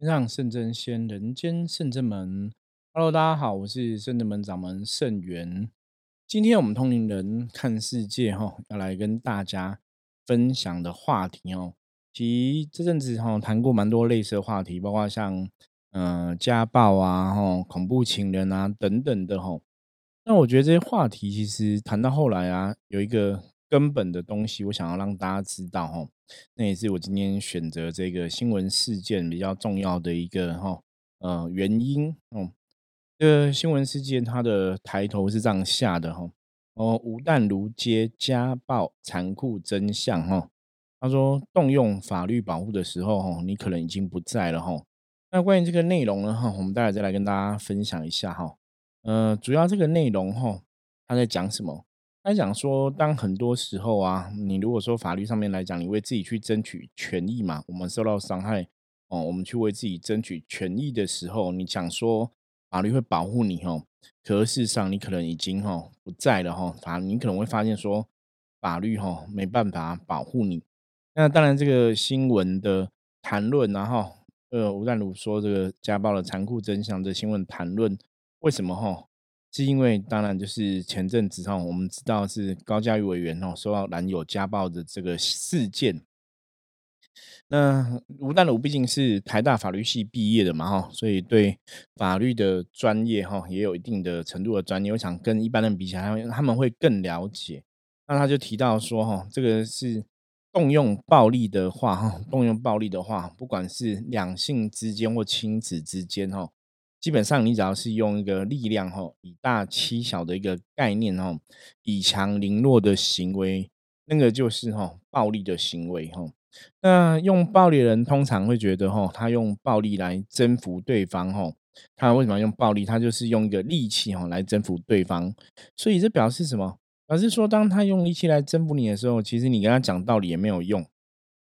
天上圣真仙，人间圣真门。Hello，大家好，我是圣真门掌门圣元。今天我们通灵人看世界哈，要来跟大家分享的话题哦。其实这阵子哈谈过蛮多类似的话题，包括像嗯家暴啊、哈恐怖情人啊等等的哈。那我觉得这些话题其实谈到后来啊，有一个。根本的东西，我想要让大家知道哈，那也是我今天选择这个新闻事件比较重要的一个哈呃原因哦。这个新闻事件它的抬头是这样下的哈哦，吴淡如揭家暴残酷真相哈。他说动用法律保护的时候哈，你可能已经不在了哈。那关于这个内容呢哈，我们待会再来跟大家分享一下哈。呃，主要这个内容哈，他在讲什么？他讲说，当很多时候啊，你如果说法律上面来讲，你为自己去争取权益嘛，我们受到伤害哦，我们去为自己争取权益的时候，你讲说法律会保护你哦，可事实上你可能已经哦不在了哈，法你可能会发现说法律哈没办法保护你。那当然，这个新闻的谈论，然后呃吴淡如说这个家暴的残酷真相的新闻谈论，为什么哈？是因为当然就是前阵子哈，我们知道是高嘉瑜委员哦，受到男友家暴的这个事件。那吴淡如毕竟是台大法律系毕业的嘛哈，所以对法律的专业哈也有一定的程度的专业。我想跟一般人比起来，他们会更了解。那他就提到说哈，这个是动用暴力的话哈，动用暴力的话，不管是两性之间或亲子之间哈。基本上，你只要是用一个力量吼，以大欺小的一个概念吼，以强凌弱的行为，那个就是吼暴力的行为吼。那用暴力的人通常会觉得吼，他用暴力来征服对方吼。他为什么要用暴力？他就是用一个利器吼来征服对方。所以这表示什么？表示说，当他用力气来征服你的时候，其实你跟他讲道理也没有用，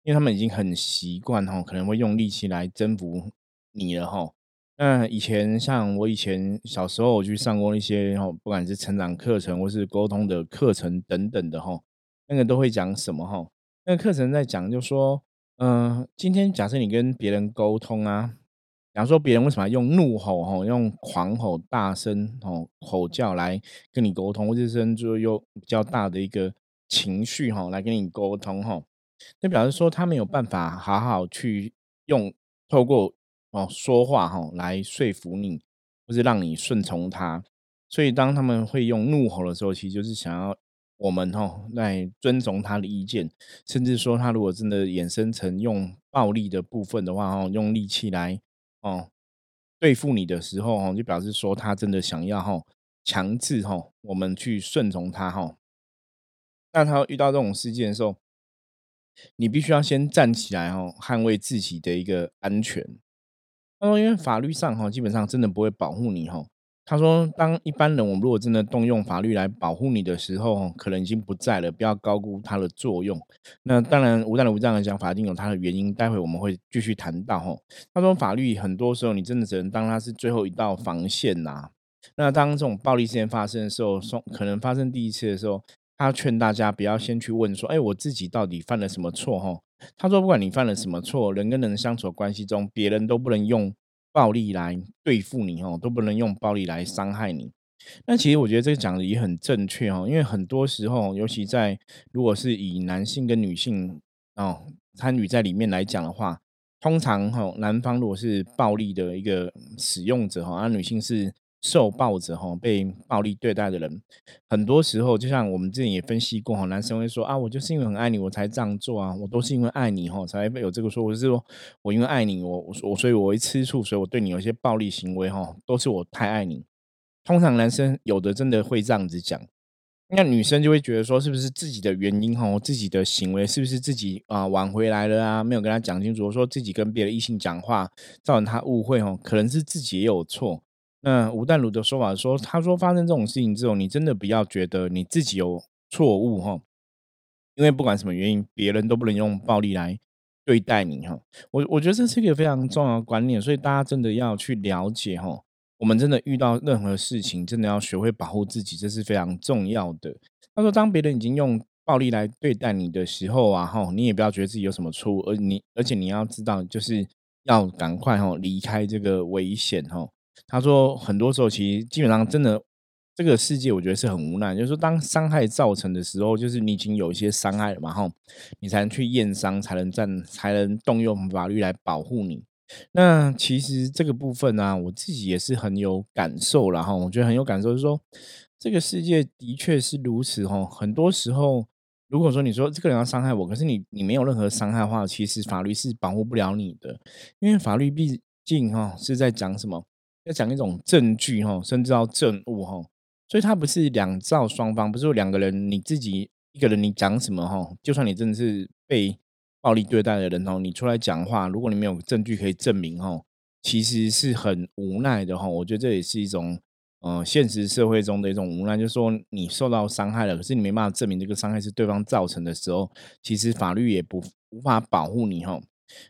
因为他们已经很习惯吼，可能会用力气来征服你了吼。那以前像我以前小时候，我去上过一些哈，不管是成长课程或是沟通的课程等等的哈，那个都会讲什么哈？那个课程在讲，就说，嗯，今天假设你跟别人沟通啊，假如说别人为什么用怒吼哈，用狂吼、大声吼吼叫来跟你沟通，或者是就用比较大的一个情绪哈来跟你沟通哈，那表示说他没有办法好好去用透过。哦，说话哈来说服你，或是让你顺从他。所以当他们会用怒吼的时候，其实就是想要我们哈来遵从他的意见。甚至说，他如果真的衍生成用暴力的部分的话，哈，用力气来哦对付你的时候，哈，就表示说他真的想要哈强制哈我们去顺从他哈。那他遇到这种事件的时候，你必须要先站起来哈，捍卫自己的一个安全。他说：“因为法律上哈，基本上真的不会保护你哈。”他说：“当一般人，我们如果真的动用法律来保护你的时候，可能已经不在了，不要高估它的作用。那当然，无的无这样的讲法，一定有它的原因。待会我们会继续谈到哈。他说，法律很多时候你真的只能当它是最后一道防线呐。那当这种暴力事件发生的时候，说可能发生第一次的时候，他劝大家不要先去问说，哎，我自己到底犯了什么错哈。”他说：“不管你犯了什么错，人跟人相处关系中，别人都不能用暴力来对付你哦，都不能用暴力来伤害你。那其实我觉得这个讲的也很正确哦，因为很多时候，尤其在如果是以男性跟女性哦参与在里面来讲的话，通常哈男方如果是暴力的一个使用者哈，而女性是。”受暴者哈被暴力对待的人，很多时候就像我们之前也分析过哈，男生会说啊，我就是因为很爱你，我才这样做啊，我都是因为爱你哈才会有这个说，我是说我因为爱你，我我所以我会吃醋，所以我对你有一些暴力行为哈，都是我太爱你。通常男生有的真的会这样子讲，那女生就会觉得说，是不是自己的原因哈，自己的行为是不是自己啊挽回来了啊，没有跟他讲清楚，说自己跟别的异性讲话造成他误会哦，可能是自己也有错。那吴淡如的说法说，他说发生这种事情之后，你真的不要觉得你自己有错误哈，因为不管什么原因，别人都不能用暴力来对待你哈。我我觉得这是一个非常重要的观念，所以大家真的要去了解哈。我们真的遇到任何事情，真的要学会保护自己，这是非常重要的。他说，当别人已经用暴力来对待你的时候啊，哈，你也不要觉得自己有什么错误，而你而且你要知道，就是。要赶快哈离开这个危险哈。他说很多时候其实基本上真的这个世界我觉得是很无奈，就是说当伤害造成的时候，就是你已经有一些伤害了嘛哈，你才能去验伤，才能站，才能动用法律来保护你。那其实这个部分呢，我自己也是很有感受了哈。我觉得很有感受，就是说这个世界的确是如此哈。很多时候，如果说你说这个人要伤害我，可是你你没有任何伤害的话，其实法律是保护不了你的，因为法律毕竟哈是在讲什么，在讲一种证据哈，甚至到证物哈，所以它不是两造双方，不是两个人你自己一个人你讲什么哈，就算你真的是被。暴力对待的人哦，你出来讲话，如果你没有证据可以证明哦，其实是很无奈的哈。我觉得这也是一种，呃，现实社会中的一种无奈，就是说你受到伤害了，可是你没办法证明这个伤害是对方造成的时候，其实法律也不无法保护你哈。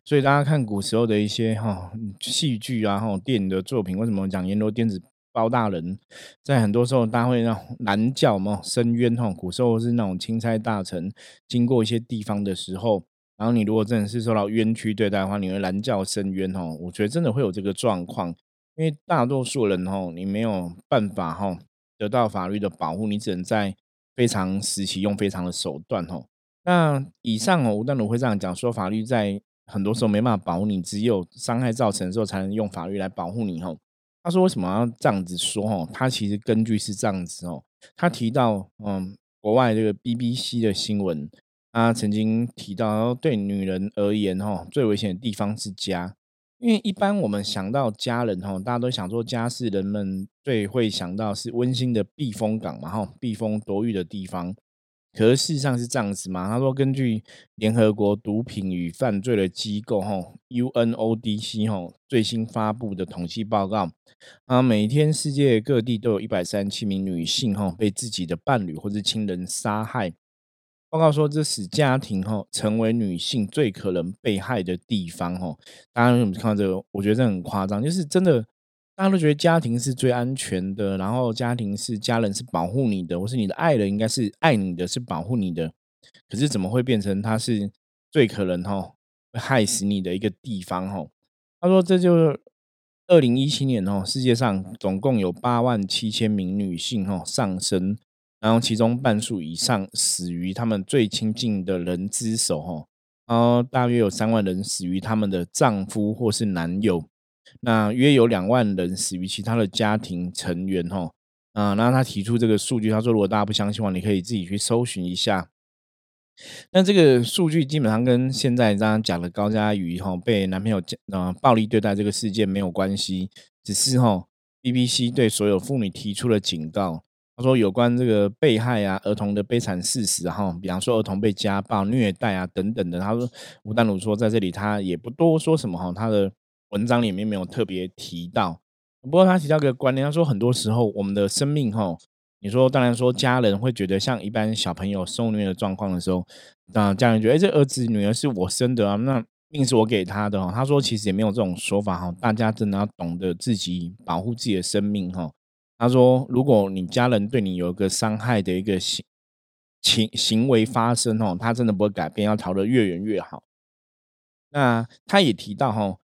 所以大家看古时候的一些哈戏剧啊，哈电影的作品，为什么讲阎罗颠子包大人，在很多时候大家会让拦叫嘛，申冤哈。古时候是那种钦差大臣经过一些地方的时候。然后你如果真的是受到冤屈对待的话，你会拦叫申冤哦。我觉得真的会有这个状况，因为大多数人哦，你没有办法哈得到法律的保护，你只能在非常时期用非常的手段哦。那以上哦，吴丹鲁会这样讲说，法律在很多时候没办法保护你，只有伤害造成的时候才能用法律来保护你哦。他说为什么要这样子说哦？他其实根据是这样子哦，他提到嗯，国外这个 BBC 的新闻。他曾经提到，对女人而言，哈，最危险的地方是家，因为一般我们想到家人，哈，大家都想说家是人们最会想到是温馨的避风港嘛，哈，避风躲雨的地方。可是事实上是这样子嘛？他说，根据联合国毒品与犯罪的机构，吼，UNODC，吼，最新发布的统计报告，啊，每天世界各地都有一百三十七名女性，吼，被自己的伴侣或者亲人杀害。报告说，这使家庭吼成为女性最可能被害的地方吼。大家有没有看到这个？我觉得这很夸张，就是真的，大家都觉得家庭是最安全的，然后家庭是家人是保护你的，或是你的爱人应该是爱你的，是保护你的。可是怎么会变成他是最可能哈害死你的一个地方哈？他说，这就是二零一七年哦，世界上总共有八万七千名女性哈丧生。然后，其中半数以上死于他们最亲近的人之手，哈，然后大约有三万人死于他们的丈夫或是男友，那约有两万人死于其他的家庭成员，哈，啊，那他提出这个数据，他说如果大家不相信的话，你可以自己去搜寻一下。那这个数据基本上跟现在刚刚讲的高佳瑜哈被男朋友呃暴力对待这个事件没有关系，只是哈 BBC 对所有妇女提出了警告。他说：“有关这个被害啊，儿童的悲惨事实哈，比方说儿童被家暴、虐待啊等等的。”他说：“吴丹鲁说，在这里他也不多说什么哈，他的文章里面没有特别提到。不过他提到一个观念，他说很多时候我们的生命哈，你说当然说家人会觉得像一般小朋友受虐的状况的时候，那家人觉得哎，这儿子女儿是我生的啊，那命是我给他的哈。他说其实也没有这种说法哈，大家真的要懂得自己保护自己的生命哈。”他说：“如果你家人对你有一个伤害的一个行情行为发生哦，他真的不会改变，要逃得越远越好。”那他也提到哈，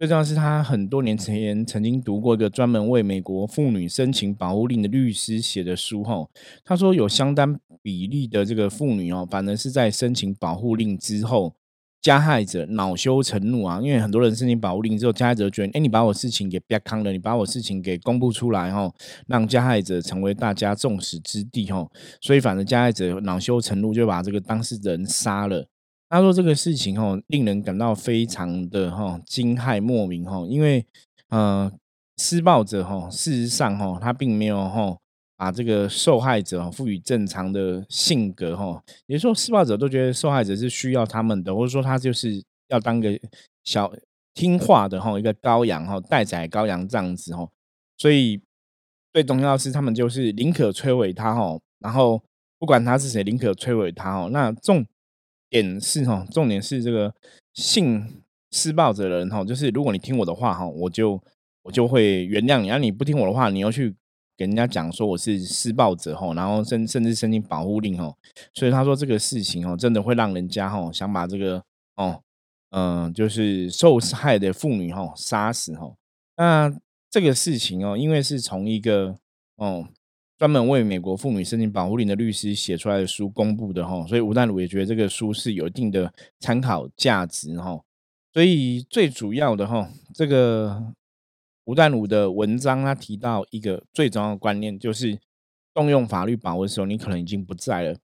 最重要是他很多年前曾经读过一个专门为美国妇女申请保护令的律师写的书哈。他说有相当比例的这个妇女哦，反而是在申请保护令之后。加害者恼羞成怒啊，因为很多人申请保护令之后，加害者觉得，哎，你把我事情给憋康了，你把我事情给公布出来哈，让加害者成为大家众矢之的哈，所以反正加害者恼羞成怒，就把这个当事人杀了。他说这个事情哈，令人感到非常的哈惊骇莫名哈，因为呃，施暴者哈，事实上哈，他并没有哈。把这个受害者赋予正常的性格，哈，也就是说，施暴者都觉得受害者是需要他们的，或者说他就是要当个小听话的，哈，一个羔羊，哈，待宰羔羊这样子，哈，所以最重要是他们就是宁可摧毁他，哈，然后不管他是谁，宁可摧毁他，哈，那重点是，哈，重点是这个性施暴者的人，哈，就是如果你听我的话，哈，我就我就会原谅你，而你不听我的话，你要去。给人家讲说我是施暴者吼，然后甚甚至申请保护令吼，所以他说这个事情哦，真的会让人家吼想把这个哦嗯，就是受害的妇女哈杀死哈。那这个事情哦，因为是从一个哦专门为美国妇女申请保护令的律师写出来的书公布的哈，所以吴淡如也觉得这个书是有一定的参考价值哈。所以最主要的哈，这个吴淡如的文章他提到一个最重要的观念，就是动用法律保护的时候，你可能已经不在了。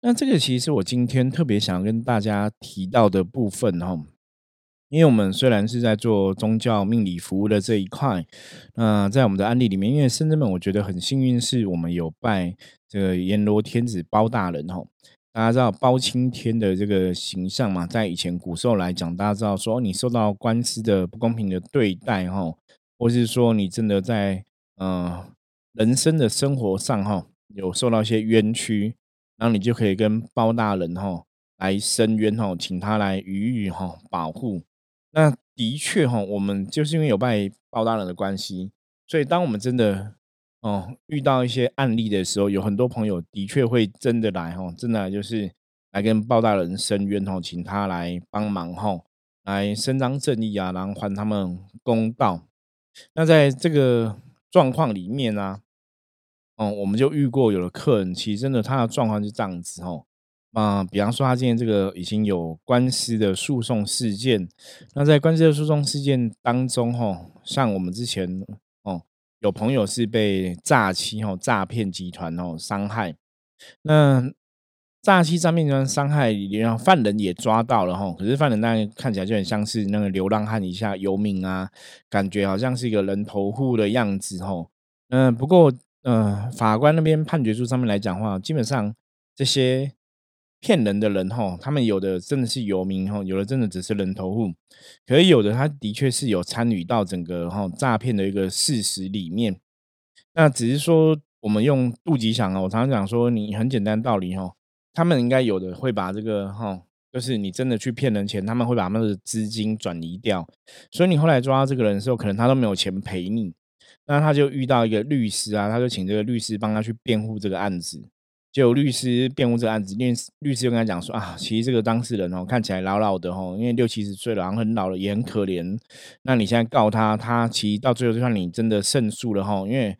那这个其实是我今天特别想跟大家提到的部分哈，因为我们虽然是在做宗教命理服务的这一块，那在我们的案例里面，因为深圳们我觉得很幸运，是我们有拜这个阎罗天子包大人哈。大家知道包青天的这个形象嘛，在以前古时候来讲，大家知道说你受到官司的不公平的对待哈，或是说你真的在呃人生的生活上哈有受到一些冤屈。然后你就可以跟包大人哈来申冤哈，请他来予以哈保护。那的确哈，我们就是因为有拜包大人的关系，所以当我们真的哦遇到一些案例的时候，有很多朋友的确会真的来哈，真的就是来跟包大人申冤哈，请他来帮忙哈，来伸张正义啊，然后还他们公道。那在这个状况里面呢？哦，我们就遇过有的客人，其实真的他的状况是这样子哦。啊，比方说他今天这个已经有官司的诉讼事件，那在官司的诉讼事件当中，哈，像我们之前哦，有朋友是被诈欺哦，诈骗集团哦伤害。那诈欺诈骗集团伤害，然后犯人也抓到了哈，可是犯人那看起来就很像是那个流浪汉一下游民啊，感觉好像是一个人头户的样子哈。嗯，不过。嗯，法官那边判决书上面来讲话，基本上这些骗人的人哈，他们有的真的是游民哈，有的真的只是人头户，可是有的他的确是有参与到整个哈诈骗的一个事实里面。那只是说我们用杜吉想啊，我常常讲说，你很简单道理哈，他们应该有的会把这个哈，就是你真的去骗人钱，他们会把他们的资金转移掉，所以你后来抓到这个人的时候，可能他都没有钱赔你。那他就遇到一个律师啊，他就请这个律师帮他去辩护这个案子。就律师辩护这个案子，律律师就跟他讲说啊，其实这个当事人哦，看起来老老的哦，因为六七十岁了，然后很老了，也很可怜。那你现在告他，他其实到最后就算你真的胜诉了哈，因为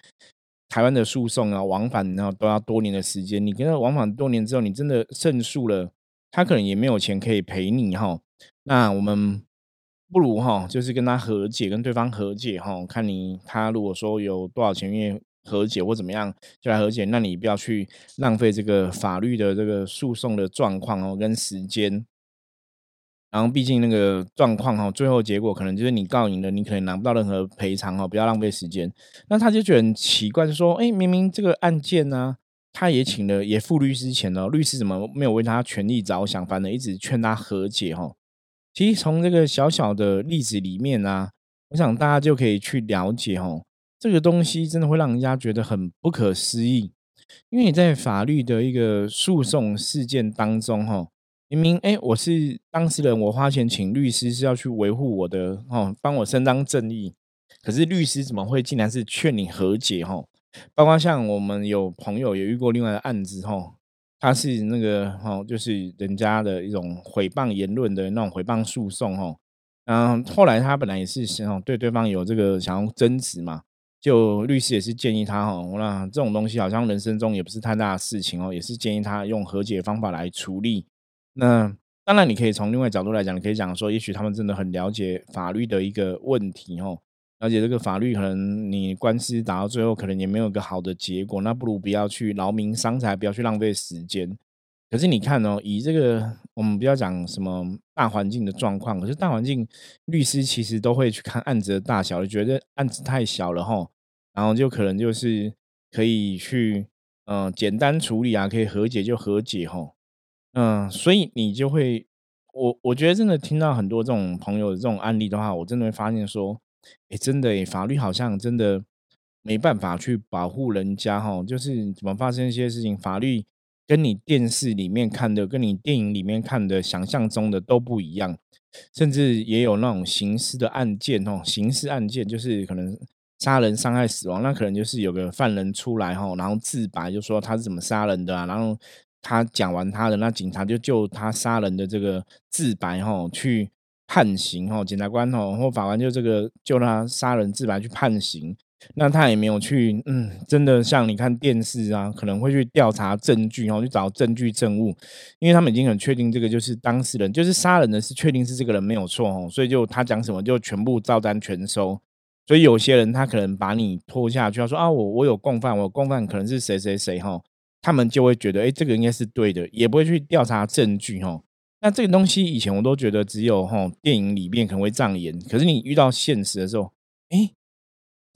台湾的诉讼啊，往返然后都要多年的时间。你跟他往返多年之后，你真的胜诉了，他可能也没有钱可以赔你哈。那我们。不如哈，就是跟他和解，跟对方和解哈。看你他如果说有多少钱愿意和解或怎么样，就来和解。那你不要去浪费这个法律的这个诉讼的状况哦，跟时间。然后毕竟那个状况哈，最后结果可能就是你告赢了，你可能拿不到任何赔偿哦，不要浪费时间。那他就觉得很奇怪，就说：哎，明明这个案件呢，他也请了也付律师钱了，律师怎么没有为他权利着想，反正一直劝他和解哈。其实从这个小小的例子里面啊，我想大家就可以去了解哦，这个东西真的会让人家觉得很不可思议。因为你在法律的一个诉讼事件当中，哈，明明哎，我是当事人，我花钱请律师是要去维护我的，哦，帮我伸张正义。可是律师怎么会竟然是劝你和解？哈，包括像我们有朋友也遇过另外的案子，哈。他是那个哈，就是人家的一种诽谤言论的那种诽谤诉讼哈，嗯，后来他本来也是想对对方有这个想要争执嘛，就律师也是建议他哦，那这种东西好像人生中也不是太大的事情哦，也是建议他用和解方法来处理。那当然你可以从另外角度来讲，你可以讲说，也许他们真的很了解法律的一个问题哦。而且这个法律可能你官司打到最后，可能也没有一个好的结果，那不如不要去劳民伤财，不要去浪费时间。可是你看哦，以这个我们不要讲什么大环境的状况，可是大环境律师其实都会去看案子的大小，就觉得案子太小了哈，然后就可能就是可以去嗯简单处理啊，可以和解就和解哈，嗯，所以你就会我我觉得真的听到很多这种朋友的这种案例的话，我真的会发现说。哎，真的哎，法律好像真的没办法去保护人家哈。就是怎么发生一些事情，法律跟你电视里面看的，跟你电影里面看的，想象中的都不一样。甚至也有那种刑事的案件哦，刑事案件就是可能杀人、伤害、死亡，那可能就是有个犯人出来哈，然后自白就说他是怎么杀人的啊，然后他讲完他的，那警察就就他杀人的这个自白哈去。判刑哈，检察官哦或法官就这个就他杀人自白去判刑，那他也没有去嗯，真的像你看电视啊，可能会去调查证据哦，去找证据证物，因为他们已经很确定这个就是当事人，就是杀人的是确定是这个人没有错哦，所以就他讲什么就全部照单全收。所以有些人他可能把你拖下去，他说啊，我我有共犯，我共犯可能是谁谁谁哈，他们就会觉得哎，这个应该是对的，也不会去调查证据哈。那这个东西以前我都觉得只有哈电影里面可能会这样演，可是你遇到现实的时候，哎，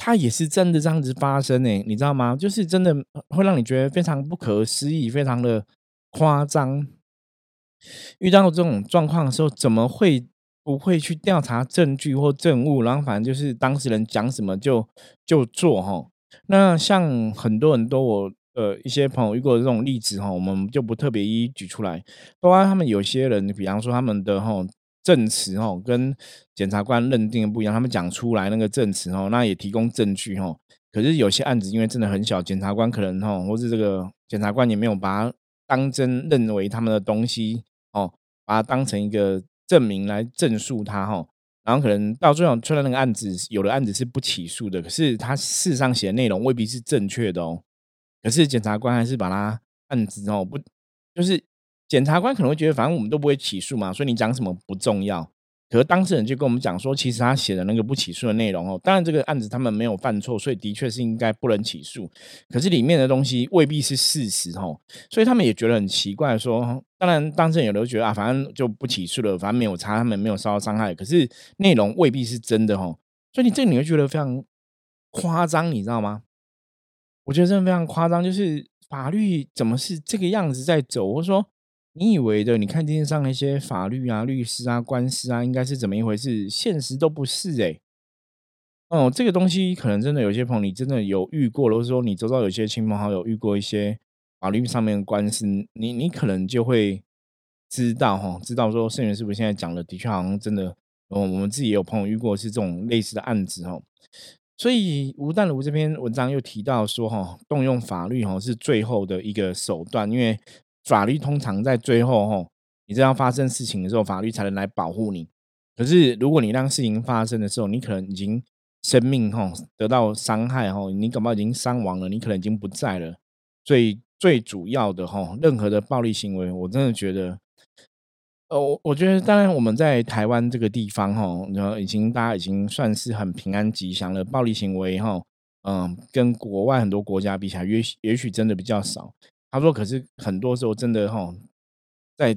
它也是真的这样子发生哎，你知道吗？就是真的会让你觉得非常不可思议，非常的夸张。遇到这种状况的时候，怎么会？不会去调查证据或证物，然后反正就是当事人讲什么就就做哈。那像很多人都我呃一些朋友遇过这种例子哈，我们就不特别一一举出来。包括他们有些人，比方说他们的哈证词哦跟检察官认定的不一样，他们讲出来那个证词哦，那也提供证据哦。可是有些案子因为真的很小，检察官可能哈或是这个检察官也没有把它当真，认为他们的东西哦，把它当成一个。证明来证述他哈，然后可能到最后出来那个案子，有的案子是不起诉的，可是他事实上写的内容未必是正确的哦。可是检察官还是把他案子哦不，就是检察官可能会觉得，反正我们都不会起诉嘛，所以你讲什么不重要。可是当事人就跟我们讲说，其实他写的那个不起诉的内容哦，当然这个案子他们没有犯错，所以的确是应该不能起诉。可是里面的东西未必是事实哦，所以他们也觉得很奇怪。说当然当事人有的觉得啊，反正就不起诉了，反正没有差，他们没有受到伤害。可是内容未必是真的哦，所以你这你会觉得非常夸张，你知道吗？我觉得真的非常夸张，就是法律怎么是这个样子在走，或者说。你以为的，你看电视上那些法律啊、律师啊、官司啊，应该是怎么一回事？现实都不是哎。哦，这个东西可能真的有些朋友你真的有遇过，或者说你周遭有些亲朋好友遇过一些法律上面的官司，你你可能就会知道哈，知道说盛元是不是现在讲的的确好像真的，哦，我们自己也有朋友遇过是这种类似的案子哈。所以吴淡如这篇文章又提到说哈，动用法律哈是最后的一个手段，因为。法律通常在最后，吼，你这样发生事情的时候，法律才能来保护你。可是，如果你让事情发生的时候，你可能已经生命，吼，得到伤害，吼，你恐怕已经伤亡了，你可能已经不在了。所以，最主要的，吼，任何的暴力行为，我真的觉得，呃，我我觉得，当然我们在台湾这个地方，吼，然后已经大家已经算是很平安吉祥了。暴力行为，哈，嗯，跟国外很多国家比起来，也也许真的比较少。他说：“可是很多时候真的哈，在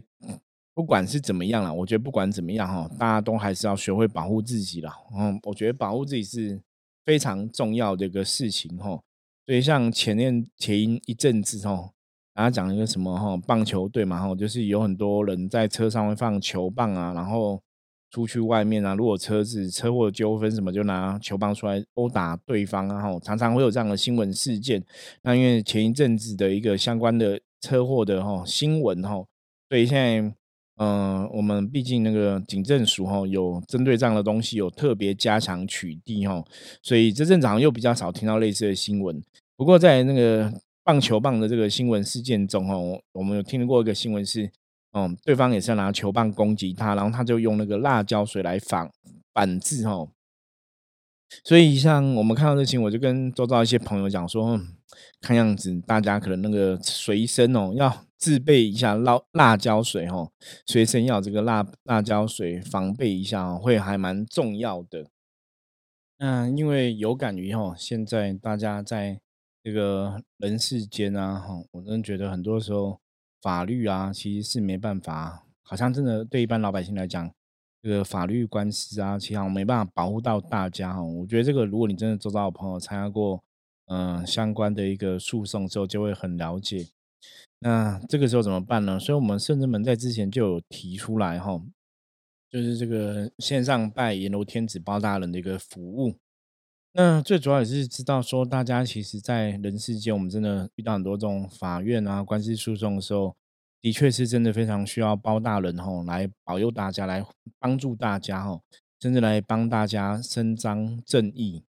不管是怎么样了，我觉得不管怎么样哈，大家都还是要学会保护自己了。嗯，我觉得保护自己是非常重要的一个事情哈。所以像前面前一阵子哈，大家讲一个什么哈，棒球队嘛哈，就是有很多人在车上会放球棒啊，然后。”出去外面啊，如果车子车祸纠纷什么，就拿球棒出来殴打对方啊，哈，常常会有这样的新闻事件。那因为前一阵子的一个相关的车祸的哈新闻哈，所以现在嗯，我们毕竟那个警政署哈有针对这样的东西有特别加强取缔哈，所以这阵子好像又比较少听到类似的新闻。不过在那个棒球棒的这个新闻事件中哈，我们有听过一个新闻是。哦，对方也是要拿球棒攻击他，然后他就用那个辣椒水来反反制哦。所以像我们看到这情，我就跟周遭一些朋友讲说，看样子大家可能那个随身哦要自备一下辣辣椒水哦，随身要这个辣辣椒水防备一下哦，会还蛮重要的。嗯，因为有感于哈，现在大家在这个人世间啊，哈，我真的觉得很多时候。法律啊，其实是没办法，好像真的对一般老百姓来讲，这个法律官司啊，其实没办法保护到大家哈。我觉得这个，如果你真的周遭有朋友参加过，嗯，相关的一个诉讼之后，就会很了解。那这个时候怎么办呢？所以，我们圣人门在之前就有提出来哈，就是这个线上拜阎罗天子包大人的一个服务。那最主要也是知道说，大家其实，在人世间，我们真的遇到很多这种法院啊、官司诉讼的时候，的确是真的非常需要包大人吼来保佑大家，来帮助大家吼，甚至来帮大家伸张正义。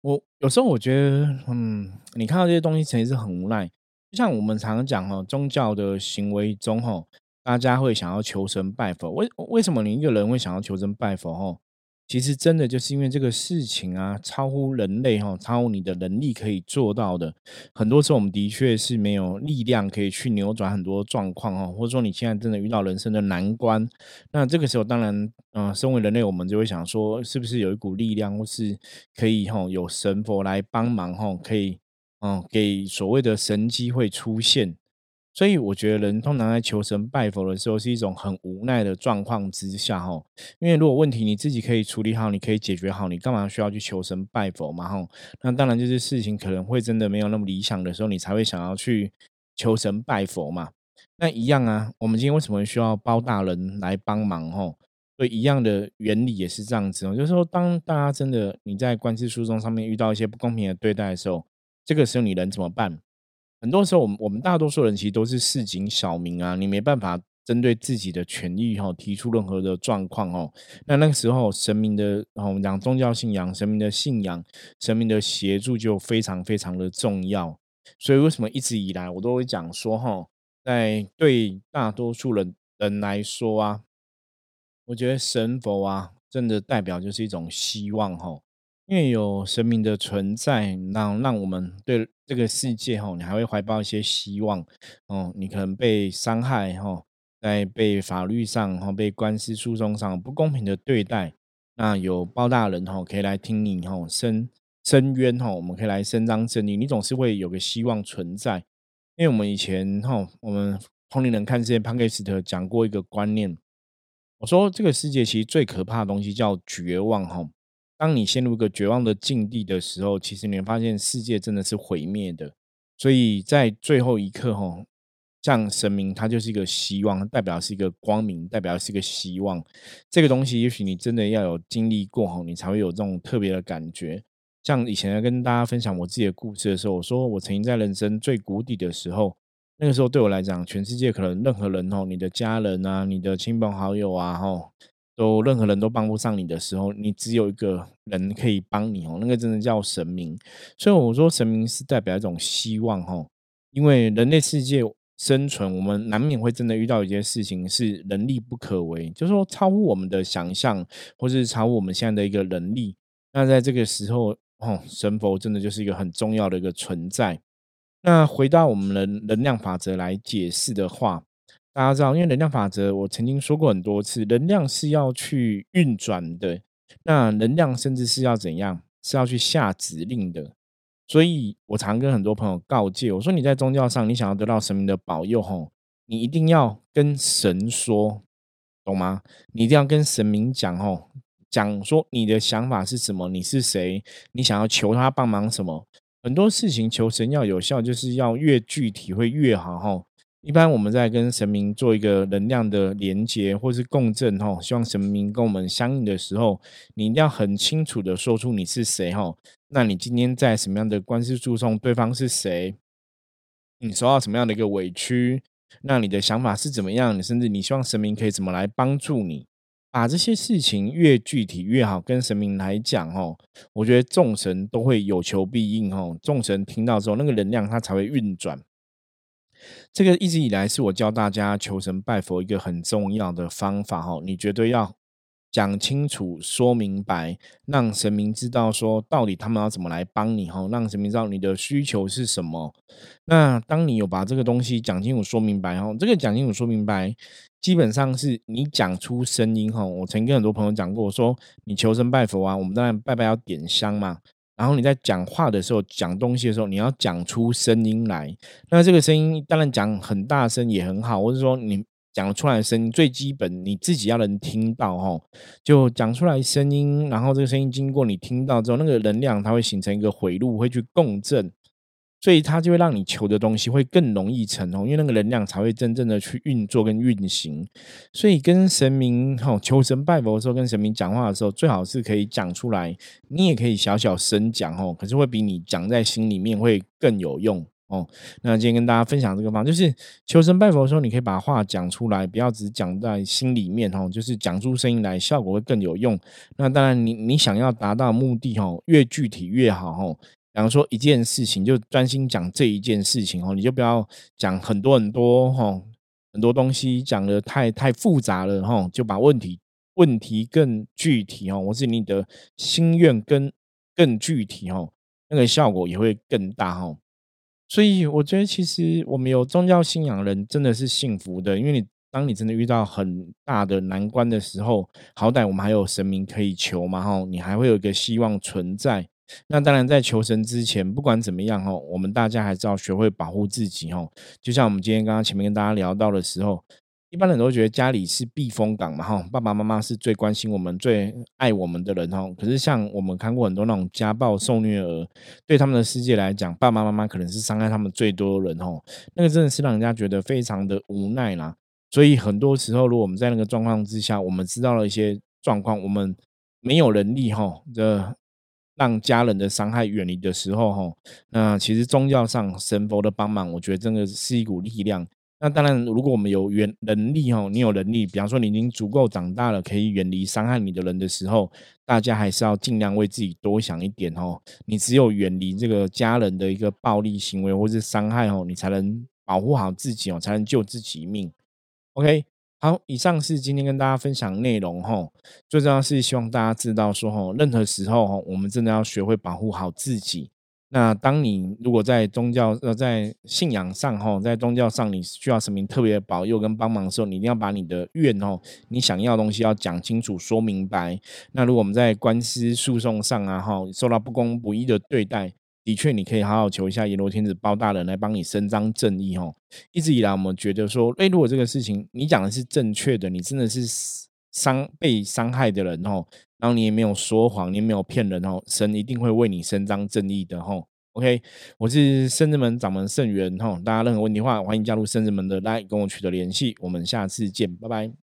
我有时候我觉得，嗯，你看到这些东西，其实是很无奈。就像我们常常讲哦，宗教的行为中吼，大家会想要求神拜佛。为为什么你一个人会想要求神拜佛？吼，其实真的就是因为这个事情啊，超乎人类哈，超乎你的能力可以做到的。很多时候我们的确是没有力量可以去扭转很多状况哈，或者说你现在真的遇到人生的难关，那这个时候当然，嗯，身为人类，我们就会想说，是不是有一股力量，或是可以哈，有神佛来帮忙哈，可以嗯，给所谓的神机会出现。所以我觉得人通常在求神拜佛的时候，是一种很无奈的状况之下，哈。因为如果问题你自己可以处理好，你可以解决好，你干嘛需要去求神拜佛嘛？哈。那当然就是事情可能会真的没有那么理想的时候，你才会想要去求神拜佛嘛。那一样啊，我们今天为什么需要包大人来帮忙？哈，所以一样的原理也是这样子哦。就是说，当大家真的你在官司诉讼上面遇到一些不公平的对待的时候，这个时候你能怎么办？很多时候，我们我们大多数人其实都是市井小民啊，你没办法针对自己的权益哈提出任何的状况哦。那那个时候，神明的我们讲宗教信仰，神明的信仰，神明的协助就非常非常的重要。所以，为什么一直以来我都会讲说哈，在对大多数人人来说啊，我觉得神佛啊，真的代表就是一种希望哈。因为有神明的存在，让让我们对这个世界哈，你还会怀抱一些希望哦。你可能被伤害哈，在被法律上哈，被官司诉讼上不公平的对待，那有包大人哈，可以来听你哈申申冤哈，我们可以来伸张正义，你总是会有个希望存在。因为我们以前哈，我们同龄人看这些潘克斯特讲过一个观念，我说这个世界其实最可怕的东西叫绝望哈。当你陷入一个绝望的境地的时候，其实你会发现世界真的是毁灭的。所以在最后一刻，吼，像神明，它就是一个希望，代表是一个光明，代表是一个希望。这个东西，也许你真的要有经历过，吼，你才会有这种特别的感觉。像以前跟大家分享我自己的故事的时候，我说我曾经在人生最谷底的时候，那个时候对我来讲，全世界可能任何人，吼，你的家人啊，你的亲朋好友啊，吼。都任何人都帮不上你的时候，你只有一个人可以帮你哦，那个真的叫神明。所以我说神明是代表一种希望哈，因为人类世界生存，我们难免会真的遇到一件事情是能力不可为，就是说超乎我们的想象，或是超乎我们现在的一个能力。那在这个时候，哦，神佛真的就是一个很重要的一个存在。那回到我们的能量法则来解释的话。大家知道，因为能量法则，我曾经说过很多次，能量是要去运转的。那能量甚至是要怎样？是要去下指令的。所以我常跟很多朋友告诫，我说你在宗教上，你想要得到神明的保佑，吼，你一定要跟神说，懂吗？你一定要跟神明讲，吼，讲说你的想法是什么，你是谁，你想要求他帮忙什么？很多事情求神要有效，就是要越具体会越好，吼。一般我们在跟神明做一个能量的连接或是共振哈，希望神明跟我们相应的时候，你一定要很清楚的说出你是谁哈。那你今天在什么样的官司诉讼，对方是谁？你受到什么样的一个委屈？那你的想法是怎么样？你甚至你希望神明可以怎么来帮助你？把这些事情越具体越好，跟神明来讲哦，我觉得众神都会有求必应哦。众神听到之后，那个能量它才会运转。这个一直以来是我教大家求神拜佛一个很重要的方法哈，你绝对要讲清楚、说明白，让神明知道说到底他们要怎么来帮你哈，让神明知道你的需求是什么。那当你有把这个东西讲清楚、说明白哈，这个讲清楚、说明白，基本上是你讲出声音哈。我曾跟很多朋友讲过，说你求神拜佛啊，我们当然拜拜要点香嘛。然后你在讲话的时候，讲东西的时候，你要讲出声音来。那这个声音当然讲很大声也很好，或者说你讲出来的声音最基本，你自己要能听到哈，就讲出来声音。然后这个声音经过你听到之后，那个能量它会形成一个回路，会去共振。所以它就会让你求的东西会更容易成哦，因为那个能量才会真正的去运作跟运行。所以跟神明哈求神拜佛的时候，跟神明讲话的时候，最好是可以讲出来。你也可以小小声讲哦，可是会比你讲在心里面会更有用哦。那今天跟大家分享这个方，就是求神拜佛的时候，你可以把话讲出来，不要只讲在心里面哦，就是讲出声音来，效果会更有用。那当然，你你想要达到目的哦，越具体越好哦。比方说一件事情，就专心讲这一件事情哦，你就不要讲很多很多哈，很多东西讲的太太复杂了哈，就把问题问题更具体哦，或是你的心愿更更具体哦，那个效果也会更大哈。所以我觉得，其实我们有宗教信仰人真的是幸福的，因为你当你真的遇到很大的难关的时候，好歹我们还有神明可以求嘛哈，你还会有一个希望存在。那当然，在求神之前，不管怎么样哈，我们大家还是要学会保护自己哈。就像我们今天刚刚前面跟大家聊到的时候，一般人都觉得家里是避风港嘛哈，爸爸妈妈是最关心我们、最爱我们的人哈。可是像我们看过很多那种家暴、受虐儿，对他们的世界来讲，爸爸妈妈可能是伤害他们最多的人哈。那个真的是让人家觉得非常的无奈啦。所以很多时候，如果我们在那个状况之下，我们知道了一些状况，我们没有能力哈的。让家人的伤害远离的时候，哈，那其实宗教上神佛的帮忙，我觉得真的是一股力量。那当然，如果我们有远能力，哈，你有能力，比方说你已经足够长大了，可以远离伤害你的人的时候，大家还是要尽量为自己多想一点，哦。你只有远离这个家人的一个暴力行为或是伤害，哦，你才能保护好自己，哦，才能救自己一命。OK。好，以上是今天跟大家分享内容哈。最重要是希望大家知道说哈，任何时候哈，我们真的要学会保护好自己。那当你如果在宗教呃在信仰上哈，在宗教上你需要神明特别保佑跟帮忙的时候，你一定要把你的愿哦，你想要的东西要讲清楚、说明白。那如果我们在官司诉讼上啊哈，受到不公不义的对待。的确，你可以好好求一下阎罗天子包大人来帮你伸张正义哦。一直以来，我们觉得说，哎，如果这个事情你讲的是正确的，你真的是伤被伤害的人哦，然后你也没有说谎，你也没有骗人哦，神一定会为你伸张正义的哦。OK，我是圣人门掌门圣元哈，大家任何问题的话，欢迎加入圣人门的来跟我取得联系，我们下次见，拜拜。